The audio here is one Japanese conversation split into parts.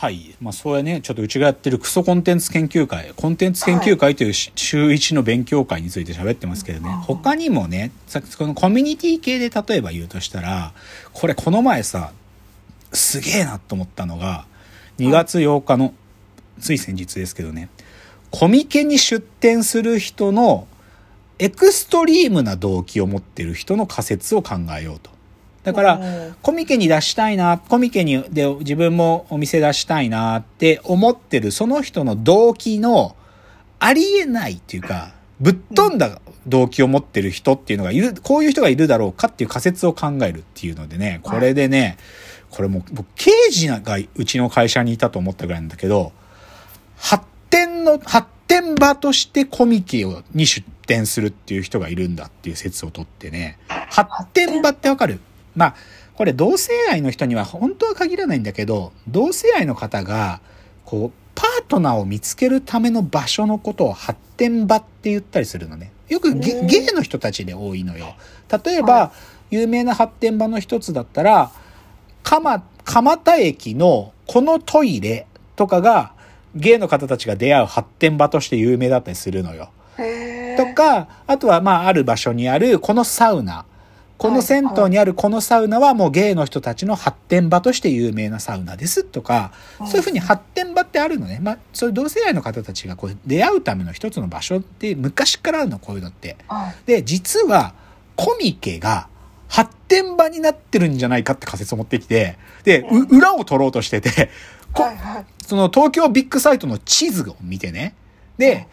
はい。まあ、そうやね、ちょっとうちがやってるクソコンテンツ研究会、コンテンツ研究会というし週一の勉強会について喋ってますけどね、他にもね、さっきこのコミュニティ系で例えば言うとしたら、これこの前さ、すげえなと思ったのが、2月8日の、つい先日ですけどね、コミケに出展する人のエクストリームな動機を持ってる人の仮説を考えようと。だからうん、コミケに出したいな、コミケにで自分もお店出したいなって思ってるその人の動機のありえないっていうか、ぶっ飛んだ動機を持ってる人っていうのがいる、こういう人がいるだろうかっていう仮説を考えるっていうのでね、これでね、これもう僕刑事がうちの会社にいたと思ったぐらいなんだけど、発展の、発展場としてコミケをに出展するっていう人がいるんだっていう説をとってね、発展場ってわかる？まあ、これ同性愛の人には本当は限らないんだけど、同性愛の方が、こう、パートナーを見つけるための場所のことを発展場って言ったりするのね。よくゲうんゲイの人たちで多いのよ。例えば、有名な発展場の一つだったら、蒲、蒲田駅のこのトイレとかが、ゲイの方たちが出会う発展場として有名だったりするのよ。とか、あとはまあある場所にあるこのサウナ。この銭湯にあるこのサウナはもうゲイの人たちの発展場として有名なサウナですとか、そういうふうに発展場ってあるのね。まあそういう同性愛の方たちがこう出会うための一つの場所って昔からあるの、こういうのって。はいで、実はコミケが発展場になってるんじゃないかって仮説を持ってきて、で、う裏を取ろうとしてて、こその東京ビッグサイトの地図を見てね。で、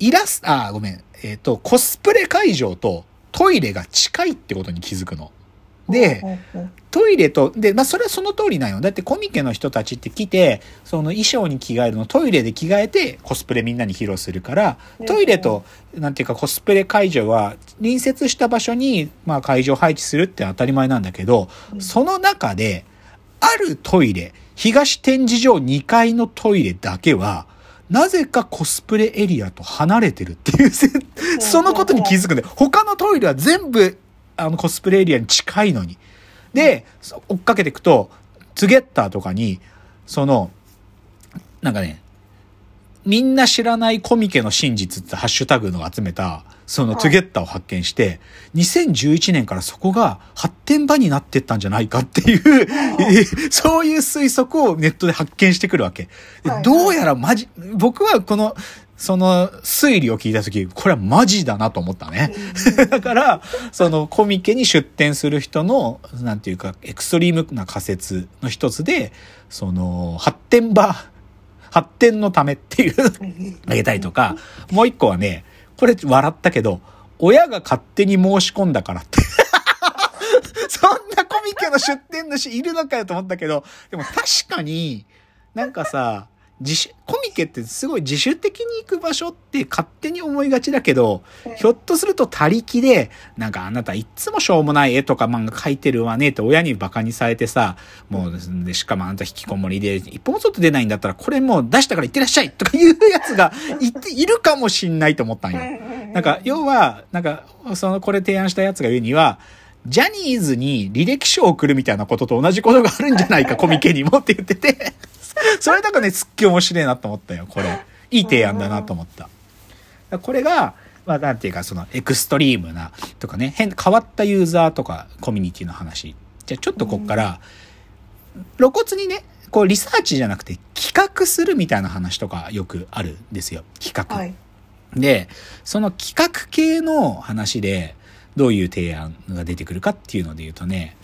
イラスト、あ、ごめん。えっ、と、コスプレ会場とトイレが近いってことに気づくの。で、トイレと、で、まあ、それはその通りなんよ。だってコミケの人たちって来て、その衣装に着替えるの、トイレで着替えてコスプレみんなに披露するから、トイレと、なんていうかコスプレ会場は隣接した場所に、まあ、会場配置するって当たり前なんだけど、うんその中で、あるトイレ、東展示場2階のトイレだけは、なぜかコスプレエリアと離れてるっていうせ、そのことに気づくんで、他のトイレは全部、あの、コスプレエリアに近いのに。で、そ追っかけていくと、ツゲッターとかに、その、なんかね、みんな知らないコミケの真実ってハッシュタグのを集めた、そのはい。トゥゲッターを発見して、2011年からそこが発展場になってったんじゃないかっていう、そういう推測をネットで発見してくるわけ。どうやらマジ、僕はこの、その推理を聞いたとき、これはマジだなと思ったね。だから、そのコミケに出展する人の、なんていうか、エクストリームな仮説の一つで、その、発展場、発展のためっていう、あげたりとか、もう一個はね、これ笑ったけど、親が勝手に申し込んだからって。そんなコミケの出店主いるのかよと思ったけど、でも確かに、なんかさ、自主、コミケってすごい自主的に行く場所って勝手に思いがちだけど、ひょっとすると他力で、なんかあなたいっつもしょうもない絵とか漫画描いてるわねって親にバカにされてさ、もうですね、しかもあなた引きこもりで一歩も外出ないんだったらこれもう出したから行ってらっしゃいとかいうやつがいて、いるかもしんないと思ったんよ。なんか、要は、なんか、その、これ提案したやつが言うには、ジャニーズに履歴書を送るみたいなことと同じことがあるんじゃないか、コミケにもって言ってて、それだからね、すっげえ面白いなと思ったよ、これ。いい提案だなと思った。これが、まあ、なんていうか、その、エクストリームな、とかね、変、変わったユーザーとか、コミュニティの話。じゃあ、ちょっとこっから、露骨にね、こう、リサーチじゃなくて、企画するみたいな話とかよくあるんですよ。企画。はいで、その企画系の話で、どういう提案が出てくるかっていうので言うとね、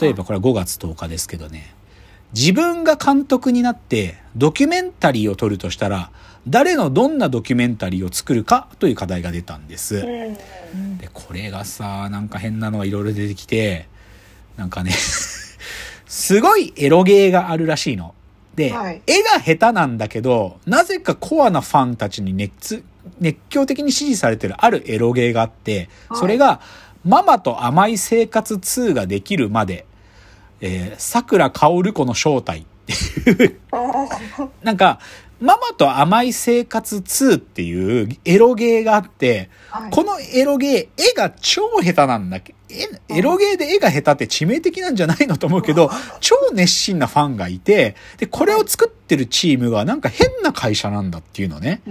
例えばこれは5月10日ですけどね、自分が監督になってドキュメンタリーを撮るとしたら、誰のどんなドキュメンタリーを作るかという課題が出たんです。うんで、これがさ、なんか変なのがいろいろ出てきて、なんかね、すごいエロゲーがあるらしいの。で、はい絵が下手なんだけど、なぜかコアなファンたちに熱、熱狂的に支持されてるあるエロゲーがあって、はいそれが、ママと甘い生活2ができるまで、えー、桜薫子の正体っていう。なんか、ママと甘い生活2っていうエロゲーがあって、はい。このエロゲー、絵が超下手なんだけ、エロゲーで絵が下手って致命的なんじゃないのと思うけど、超熱心なファンがいて、で、これを作ってるチームがなんか変な会社なんだっていうのね。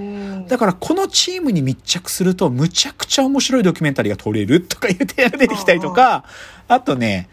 だからこのチームに密着するとむちゃくちゃ面白いドキュメンタリーが撮れるとかいう提案が出てきたりとか、あとね、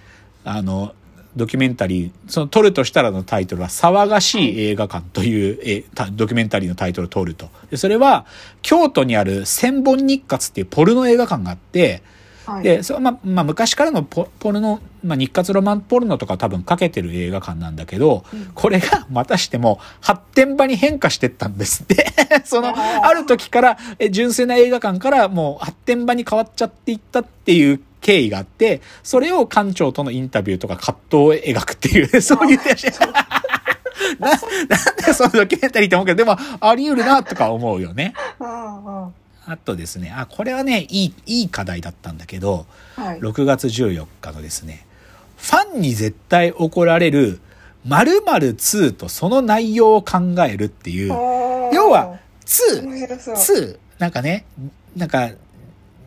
あの、ドキュメンタリー、その撮るとしたらのタイトルは、騒がしい映画館というえドキュメンタリーのタイトルを撮ると。でそれは、京都にある千本日活っていうポルノ映画館があって、はい、で、そまあ、まあ、昔からのポポルノ、まあ、日活ロマンポルノとか多分かけてる映画館なんだけど、うん、これがまたしても発展場に変化してったんですって。その、ある時から、え純粋な映画館からもう発展場に変わっちゃっていったっていう経緯があって、それを館長とのインタビューとか葛藤を描くっていう、そういう な、なんでそのドキュメンタリーって思うけど、でもあり得るなとか思うよね。あとですね、あ、これはね、いい、いい課題だったんだけど、はい、6月14日のですね、ファンに絶対怒られる〇〇2とその内容を考えるっていう、要は2、2、なんかね、なんか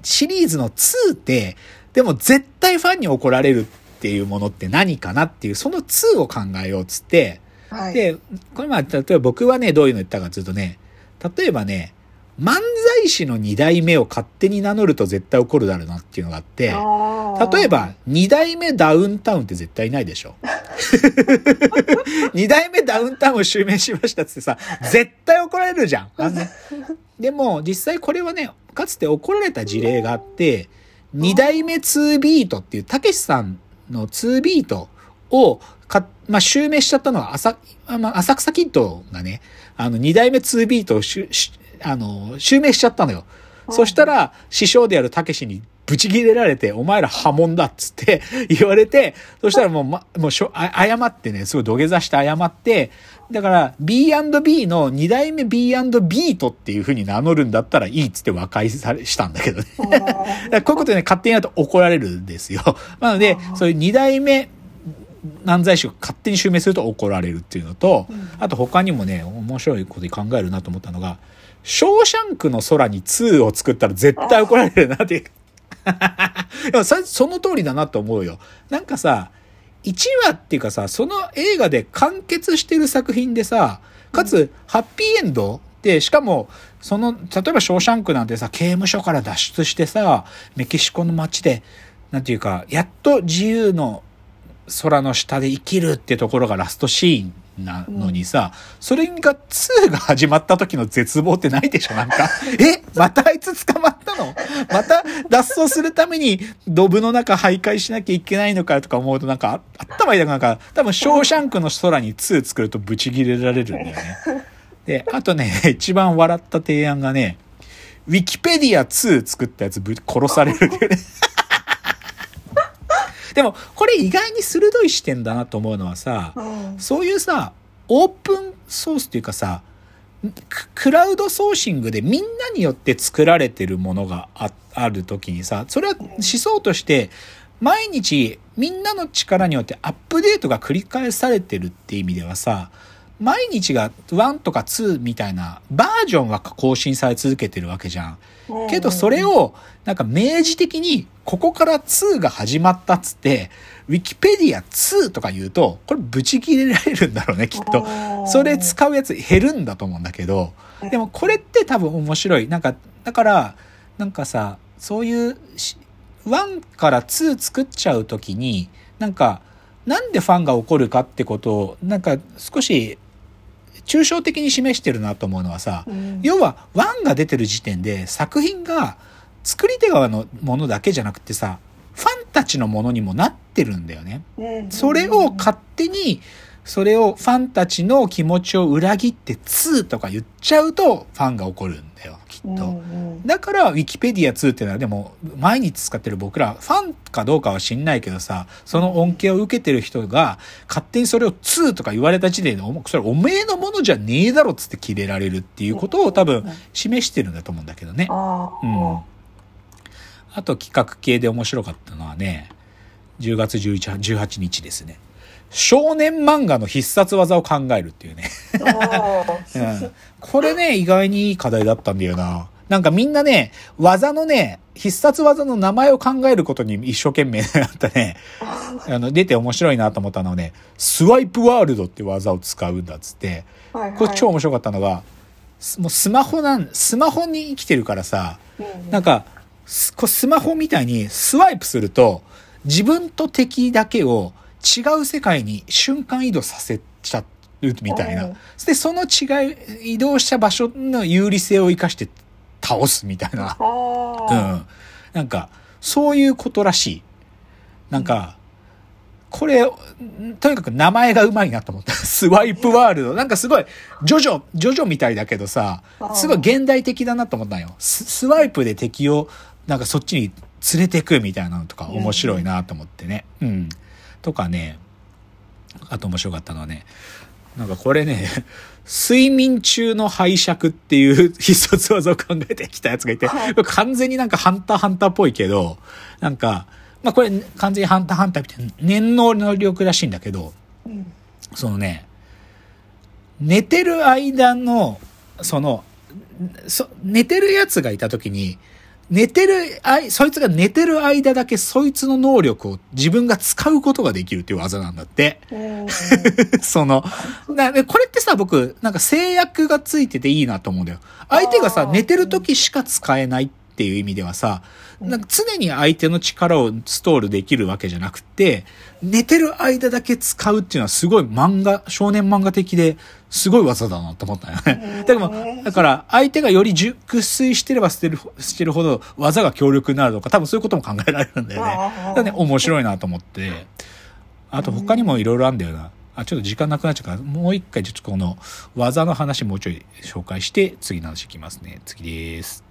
シリーズの2って、でも絶対ファンに怒られるっていうものって何かなっていう、その2を考えようっつって、はい、で、これまあ、例えば僕はね、どういうの言ったかというとね、例えばね、漫才師の二代目を勝手に名乗ると絶対怒るだろうなっていうのがあって、例えば、二代目ダウンタウンって絶対ないでしょ。二代目ダウンタウンを襲名しましたってさ、絶対怒られるじゃん。でも、実際これはね、かつて怒られた事例があって、二代目2ビートっていう、たけしさんの2ビートをか、まあ、襲名しちゃったのは浅、まあ、浅草キッドがね、あの、二代目2ビートをしあの、襲名しちゃったのよ。そしたら、師匠であるたけしにブチ切れられて、お前ら破門だっつって 言われて、そしたらもう、ま、もうしょ、謝ってね、すごい土下座して謝って、だから B&B の二代目 B&B とっていう風に名乗るんだったらいいっつって和解され、したんだけどね。こういうことでね、勝手にやると怒られるんですよ。なので、そういう二代目漫才師が勝手に襲名すると怒られるっていうのと、あと他にもね、面白いこと考えるなと思ったのが、ショーシャンクの空に2を作ったら絶対怒られるなって。でもそその通りだなと思うよ。なんかさ、1話っていうかさ、その映画で完結してる作品でさ、かつ、ハッピーエンドで、しかも、その、例えばショーシャンクなんてさ、刑務所から脱出してさ、メキシコの街で、なんていうか、やっと自由の空の下で生きるってところがラストシーンなのにさ、それが2が始まった時の絶望ってないでしょなんか、えまたあいつ捕まったの？また脱走するためにドブの中徘徊しなきゃいけないのかとか思うとなんか、頭痛くなんか、多分ショーシャンクの空に2作るとブチギレられるんだよね。で、あとね、一番笑った提案がね、ウィキペディア2作ったやつぶ殺されるっていうね。でも、これ意外に鋭い視点だなと思うのはさ、うん、そういうさ、オープンソースっていうかさ、クラウドソーシングでみんなによって作られてるものがあある時にさ、それは思想として毎日みんなの力によってアップデートが繰り返されてるって意味ではさ、毎日が1とか2みたいなバージョンは更新され続けてるわけじゃん。けどそれをなんか明示的にここから2が始まったっつって、ウィキペディア2とか言うと、これブチ切れられるんだろうね、きっと。それ使うやつ減るんだと思うんだけど、でもこれって多分面白い。なんか、だから、なんかさ、そういう1から2作っちゃうときに、なんか、なんでファンが怒るかってことを、なんか少し抽象的に示してるなと思うのはさ、うん、要は1が出てる時点で作品が作り手側のものだけじゃなくてさ、ファンたちのものにもなってるんだよね。それを勝手に、それをファンたちの気持ちを裏切って2とか言っちゃうとファンが怒るんだよ。っと。だから、ウィキペディア2っていうのは、でも、毎日使ってる僕ら、ファンかどうかは知んないけどさ、その恩恵を受けてる人が、勝手にそれを2とか言われた時点で、それおめえのものじゃねえだろっつって切れられるっていうことを多分、示してるんだと思うんだけどね。うん。あと企画系で面白かったのはね、10月11 18日ですね。少年漫画の必殺技を考えるっていうね。うん、これね、意外にいい課題だったんだよな。なんかみんなね、技のね、必殺技の名前を考えることに一生懸命だったね、あの、出て面白いなと思ったのはね、スワイプワールドって技を使うんだっつって、はいはい。これ超面白かったのが、すもうスマホなん、スマホに生きてるからさ、うんなんか、スマホみたいにスワイプすると、自分と敵だけを違う世界に瞬間移動させちゃうみたいなうん。で、その違い、移動した場所の有利性を生かして倒すみたいな。あうあ、ん。なんか、そういうことらしい。なんか、これ、んとにかく名前がうまいなと思った。スワイプワールド。なんかすごい、ジョジョ、ジョジョみたいだけどさ、すごい現代的だなと思ったんよ。ススワイプで敵を、なんかそっちに連れてくみたいなのとか面白いなと思ってね。うん。とかね、あと面白かったのはね、なんかこれね、睡眠中の拝借っていう必殺技を考えてきたやつがいて、はい。完全になんかハンターハンターっぽいけど、なんか、まあこれ完全にハンターハンターみたいな念能能力らしいんだけど、うん。そのね、寝てる間の、その、そ寝てるやつがいた時に、寝てるあい、そいつが寝てる間だけそいつの能力を自分が使うことができるっていう技なんだって。うん その、なでこれってさ、僕、なんか制約がついてていいなと思うんだよ。相手がさ寝てる時しか使えないっていう意味ではさ、なんか常に相手の力をストールできるわけじゃなくて、寝てる間だけ使うっていうのはすごい漫画、少年漫画的ですごい技だなと思ったよね。だから、だから相手がより熟睡してればしてる、してるほど技が強力になるとか、多分そういうことも考えられるんだよね。だからね、面白いなと思って。あと他にもいろいろあるんだよな。あ、ちょっと時間なくなっちゃうから、もう一回ちょっとこの技の話もうちょい紹介して、次の話いきますね。次です。